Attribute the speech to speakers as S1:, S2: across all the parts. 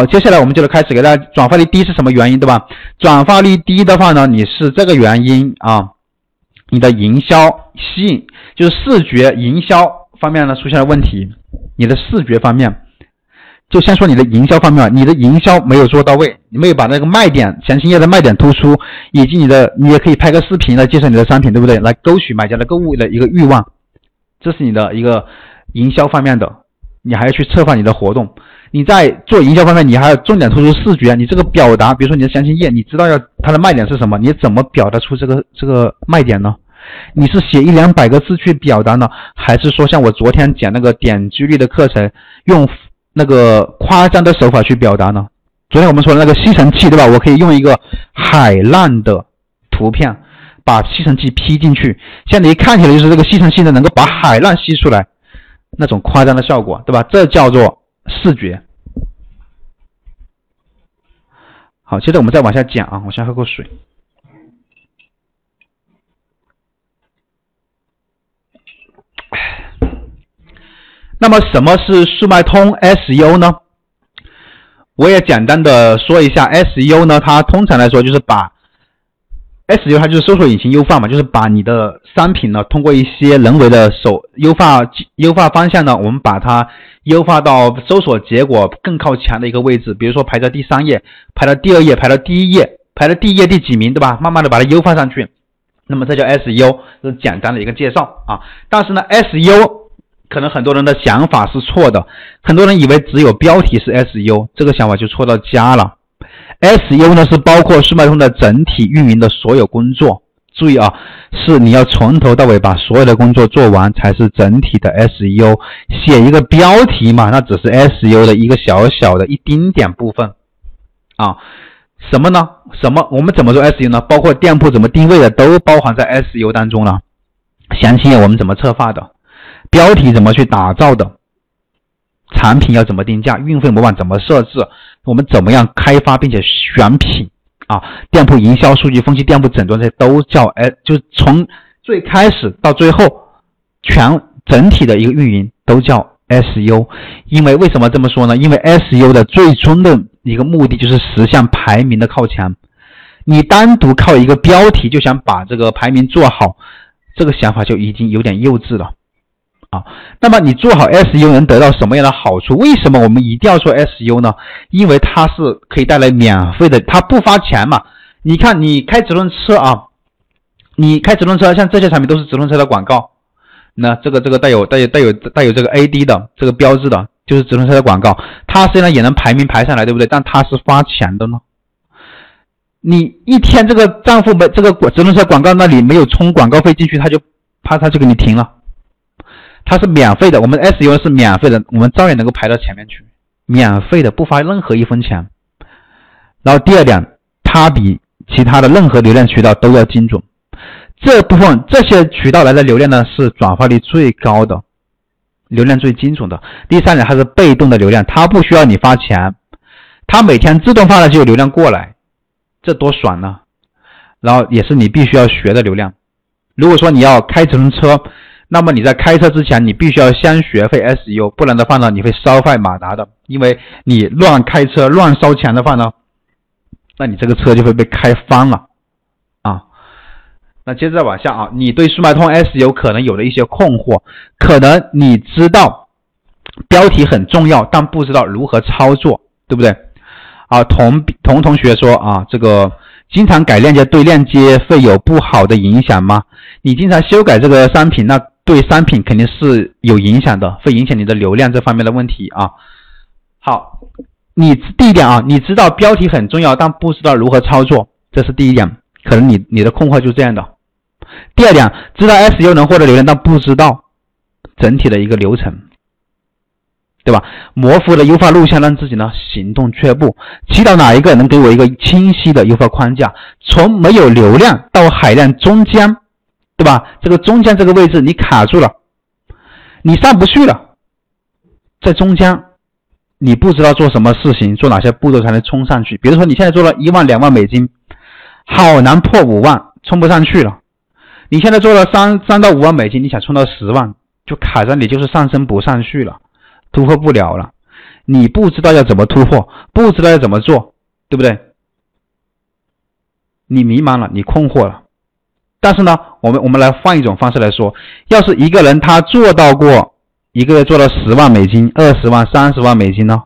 S1: 好，接下来我们就来开始给大家转发率低是什么原因，对吧？转发率低的话呢，你是这个原因啊，你的营销吸引就是视觉营销方面呢出现了问题，你的视觉方面，就先说你的营销方面，你的营销没有做到位，你没有把那个卖点详情页的卖点突出，以及你的你也可以拍个视频来介绍你的商品，对不对？来勾取买家的购物的一个欲望，这是你的一个营销方面的，你还要去策划你的活动。你在做营销方面，你还要重点突出视觉，你这个表达，比如说你的详情页，你知道要它的卖点是什么？你怎么表达出这个这个卖点呢？你是写一两百个字去表达呢，还是说像我昨天讲那个点击率的课程，用那个夸张的手法去表达呢？昨天我们说的那个吸尘器，对吧？我可以用一个海浪的图片把吸尘器 P 进去，现在一看起来就是这个吸尘器呢能够把海浪吸出来，那种夸张的效果，对吧？这叫做。视觉，好，接着我们再往下讲啊，我先喝口水。那么什么是速卖通 SEO 呢？我也简单的说一下，SEO 呢，它通常来说就是把。SEO 它就是搜索引擎优化嘛，就是把你的商品呢，通过一些人为的手优化优化方向呢，我们把它优化到搜索结果更靠前的一个位置，比如说排在第三页，排到第二页，排到第一页，排到第一页第几名，对吧？慢慢的把它优化上去，那么这叫 SEO，是简单的一个介绍啊。但是呢，SEO 可能很多人的想法是错的，很多人以为只有标题是 SEO，这个想法就错到家了。S U 呢是包括速卖通的整体运营的所有工作，注意啊，是你要从头到尾把所有的工作做完才是整体的 S U。写一个标题嘛，那只是 S U 的一个小小的一丁点部分啊。什么呢？什么？我们怎么做 S U 呢？包括店铺怎么定位的都包含在 S U 当中了。详情页我们怎么策划的？标题怎么去打造的？产品要怎么定价？运费模板怎么设置？我们怎么样开发并且选品啊？店铺营销数据分析、店铺诊断，这些都叫哎，就从最开始到最后，全整体的一个运营都叫 SU。因为为什么这么说呢？因为 SU 的最终的一个目的就是实现排名的靠前。你单独靠一个标题就想把这个排名做好，这个想法就已经有点幼稚了。啊，那么你做好 SU 能得到什么样的好处？为什么我们一定要做 SU 呢？因为它是可以带来免费的，它不花钱嘛。你看，你开直通车啊，你开直通车，像这些产品都是直通车的广告。那这个这个带有带有带有带有这个 AD 的这个标志的，就是直通车的广告。它虽然也能排名排上来，对不对？但它是花钱的呢。你一天这个账户没这个直通车广告那里没有充广告费进去，它就啪它就给你停了。它是免费的，我们 SEO 是免费的，我们照样能够排到前面去，免费的，不花任何一分钱。然后第二点，它比其他的任何流量渠道都要精准。这部分这些渠道来的流量呢，是转化率最高的，流量最精准的。第三点，它是被动的流量，它不需要你发钱，它每天自动发的就有流量过来，这多爽呢！然后也是你必须要学的流量。如果说你要开直通车，那么你在开车之前，你必须要先学会 SEO，不然的话呢，你会烧坏马达的。因为你乱开车、乱烧钱的话呢，那你这个车就会被开翻了啊。那接着往下啊，你对速卖通 SEO 可能有了一些困惑，可能你知道标题很重要，但不知道如何操作，对不对？啊，同同同学说啊，这个经常改链接对链接会有不好的影响吗？你经常修改这个商品，那？对商品肯定是有影响的，会影响你的流量这方面的问题啊。好，你第一点啊，你知道标题很重要，但不知道如何操作，这是第一点，可能你你的困惑就是这样的。第二点，知道 SEO 能获得流量，但不知道整体的一个流程，对吧？模糊的优化路线，让自己呢行动却步。祈祷哪一个能给我一个清晰的优化框架，从没有流量到海量中间。对吧？这个中间这个位置你卡住了，你上不去了，在中间，你不知道做什么事情，做哪些步骤才能冲上去。比如说你现在做了一万两万美金，好难破五万，冲不上去了。你现在做了三三到五万美金，你想冲到十万，就卡在你就是上升不上去了，突破不了了。你不知道要怎么突破，不知道要怎么做，对不对？你迷茫了，你困惑了。但是呢，我们我们来换一种方式来说，要是一个人他做到过一个月做了十万美金、二十万、三十万美金呢，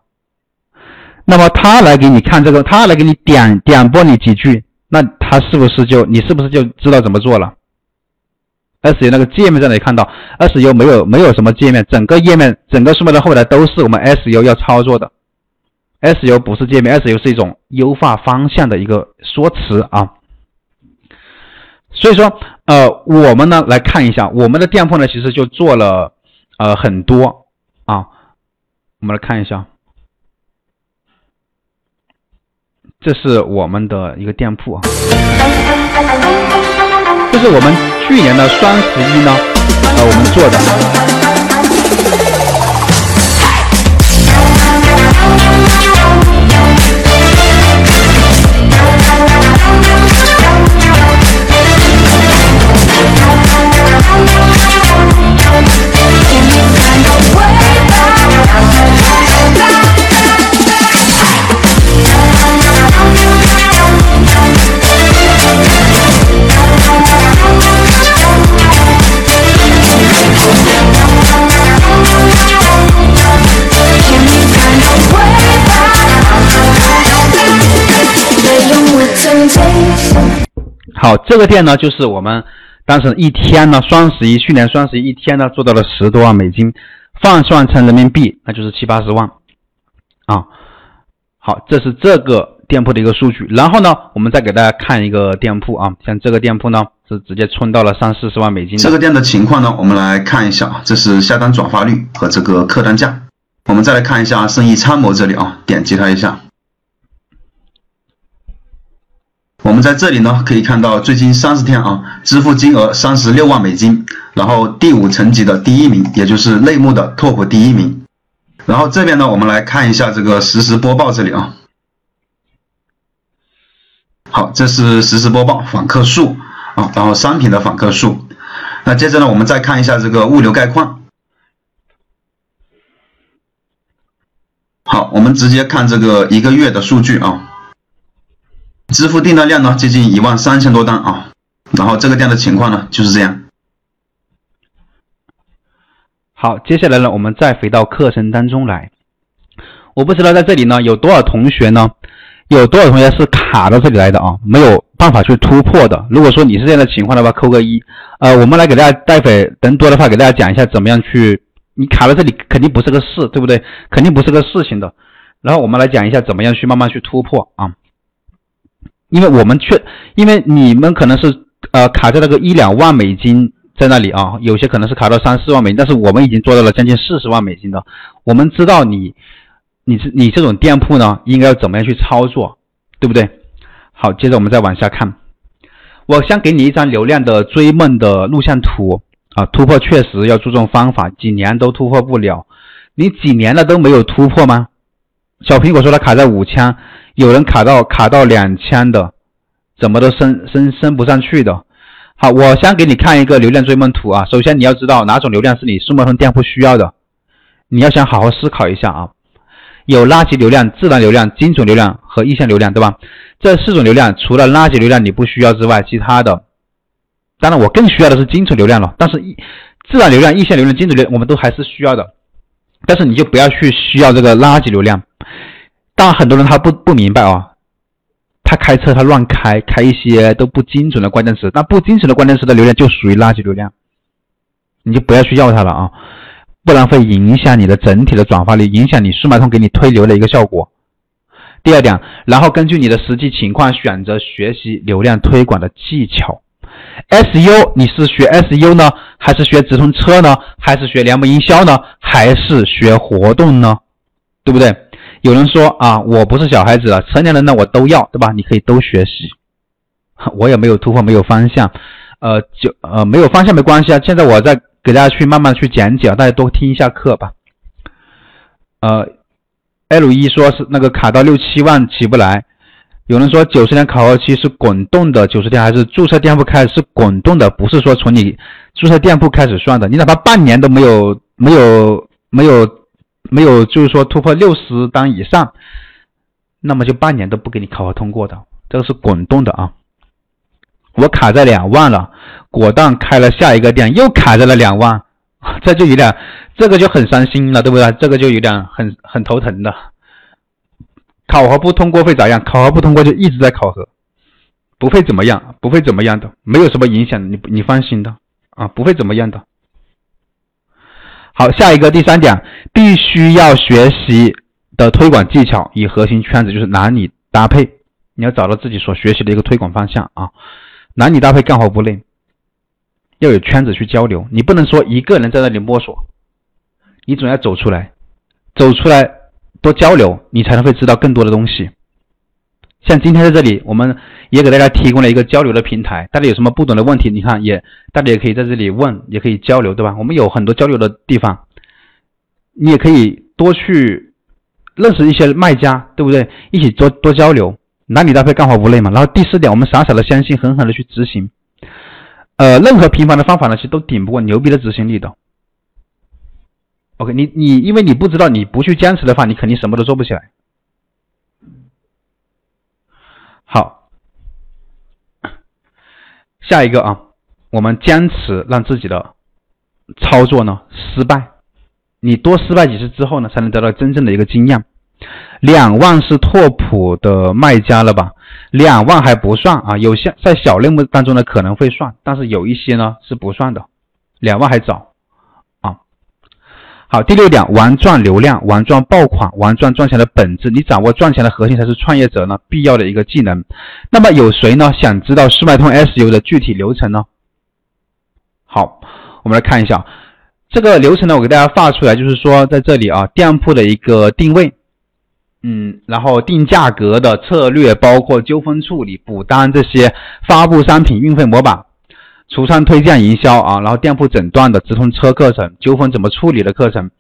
S1: 那么他来给你看这个，他来给你点点拨你几句，那他是不是就你是不是就知道怎么做了？S U 那个界面在哪里看到？S U 没有没有什么界面，整个页面整个数码的后台都是我们 S U 要操作的。S U 不是界面，S U 是一种优化方向的一个说辞啊。所以说，呃，我们呢来看一下我们的店铺呢，其实就做了呃很多啊。我们来看一下，这是我们的一个店铺啊。这是我们去年的双十一呢，呃，我们做的。好，这个店呢，就是我们当时一天呢，双十一去年双十一一天呢，做到了十多万美金，换算成人民币，那就是七八十万啊。好，这是这个店铺的一个数据。然后呢，我们再给大家看一个店铺啊，像这个店铺呢，是直接冲到了三四十万美金。
S2: 这个店的情况呢，我们来看一下，这是下单转化率和这个客单价。我们再来看一下生意参谋这里啊，点击它一下。我们在这里呢，可以看到最近三十天啊，支付金额三十六万美金，然后第五层级的第一名，也就是类目的 top 第一名。然后这边呢，我们来看一下这个实时播报这里啊。好，这是实时播报访客数啊，然后商品的访客数。那接着呢，我们再看一下这个物流概况。好，我们直接看这个一个月的数据啊。支付订单量呢，接近一万三千多单啊，然后这个店的情况呢就是这样。
S1: 好，接下来呢，我们再回到课程当中来。我不知道在这里呢有多少同学呢，有多少同学是卡到这里来的啊，没有办法去突破的。如果说你是这样的情况的话，扣个一。呃，我们来给大家待会等多的话，给大家讲一下怎么样去。你卡在这里肯定不是个事，对不对？肯定不是个事情的。然后我们来讲一下怎么样去慢慢去突破啊。因为我们确，因为你们可能是呃卡在那个一两万美金在那里啊，有些可能是卡到三四万美金，但是我们已经做到了将近四十万美金的。我们知道你，你是你这种店铺呢，应该要怎么样去操作，对不对？好，接着我们再往下看，我先给你一张流量的追梦的录像图啊，突破确实要注重方法，几年都突破不了，你几年了都没有突破吗？小苹果说它卡在五千。有人卡到卡到两千的，怎么都升升升不上去的。好，我先给你看一个流量追梦图啊。首先你要知道哪种流量是你数码通店铺需要的，你要想好好思考一下啊。有垃圾流量、自然流量、精准流量和意向流量，对吧？这四种流量除了垃圾流量你不需要之外，其他的，当然我更需要的是精准流量了。但是自然流量、意向流量、精准流我们都还是需要的，但是你就不要去需要这个垃圾流量。但很多人他不不明白啊，他开车他乱开，开一些都不精准的关键词，那不精准的关键词的流量就属于垃圾流量，你就不要去要它了啊，不然会影响你的整体的转化率，影响你数码通给你推流的一个效果。第二点，然后根据你的实际情况选择学习流量推广的技巧。SU 你是学 SU 呢，还是学直通车呢，还是学联盟营销呢，还是学活动呢？对不对？有人说啊，我不是小孩子了，成年人呢我都要，对吧？你可以都学习，我也没有突破，没有方向，呃，就呃没有方向没关系啊。现在我在给大家去慢慢去讲解，大家多听一下课吧。呃，L 一说是那个卡到六七万起不来，有人说九十天考核期是滚动的九十天，还是注册店铺开始是滚动的？不是说从你注册店铺开始算的，你哪怕半年都没有没有没有。没有没有就是说突破六十单以上，那么就半年都不给你考核通过的，这个是滚动的啊。我卡在两万了，果断开了下一个店，又卡在了两万，这就有点，这个就很伤心了，对不对？这个就有点很很头疼的。考核不通过会咋样？考核不通过就一直在考核，不会怎么样，不会怎么样的，没有什么影响，你你放心的啊，不会怎么样的。好，下一个第三点，必须要学习的推广技巧，以核心圈子就是男女搭配，你要找到自己所学习的一个推广方向啊。男女搭配干活不累，要有圈子去交流，你不能说一个人在那里摸索，你总要走出来，走出来多交流，你才能会知道更多的东西。像今天在这里，我们也给大家提供了一个交流的平台，大家有什么不懂的问题，你看也大家也可以在这里问，也可以交流，对吧？我们有很多交流的地方，你也可以多去认识一些卖家，对不对？一起多多交流。男女搭配干活不累嘛？然后第四点，我们傻傻的相信，狠狠的去执行。呃，任何平凡的方法呢，其实都顶不过牛逼的执行力的。OK，你你因为你不知道，你不去坚持的话，你肯定什么都做不起来。好，下一个啊，我们坚持让自己的操作呢失败，你多失败几次之后呢，才能得到真正的一个经验。两万是拓普的卖家了吧？两万还不算啊，有些在小类目当中呢可能会算，但是有一些呢是不算的，两万还早。好，第六点，玩赚流量，玩赚爆款，玩赚赚钱的本质，你掌握赚钱的核心才是创业者呢必要的一个技能。那么有谁呢想知道速卖通 SU 的具体流程呢？好，我们来看一下这个流程呢，我给大家发出来，就是说在这里啊，店铺的一个定位。嗯，然后定价格的策略包括纠纷处理、补单这些，发布商品、运费模板、橱窗推荐营销啊，然后店铺诊断的直通车课程、纠纷怎么处理的课程，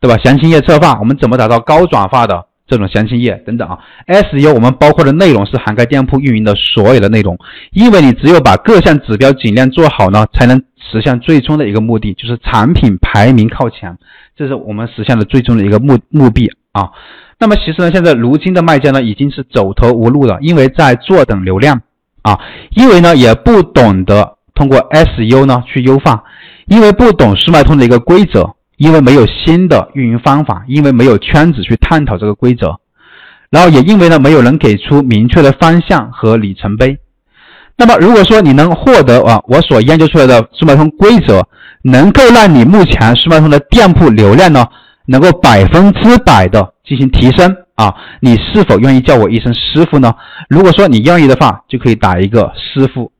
S1: 对吧？详情页策划，我们怎么打造高转化的这种详情页等等啊。SU 我们包括的内容是涵盖店铺运营的所有的内容，因为你只有把各项指标尽量做好呢，才能实现最终的一个目的，就是产品排名靠前，这是我们实现的最终的一个目目的啊。那么其实呢，现在如今的卖家呢已经是走投无路了，因为在坐等流量啊，因为呢也不懂得通过 SU 呢去优化，因为不懂速卖通的一个规则，因为没有新的运营方法，因为没有圈子去探讨这个规则，然后也因为呢没有人给出明确的方向和里程碑。那么如果说你能获得啊我所研究出来的速卖通规则，能够让你目前速卖通的店铺流量呢能够百分之百的。进行提升啊！你是否愿意叫我一声师傅呢？如果说你愿意的话，就可以打一个师傅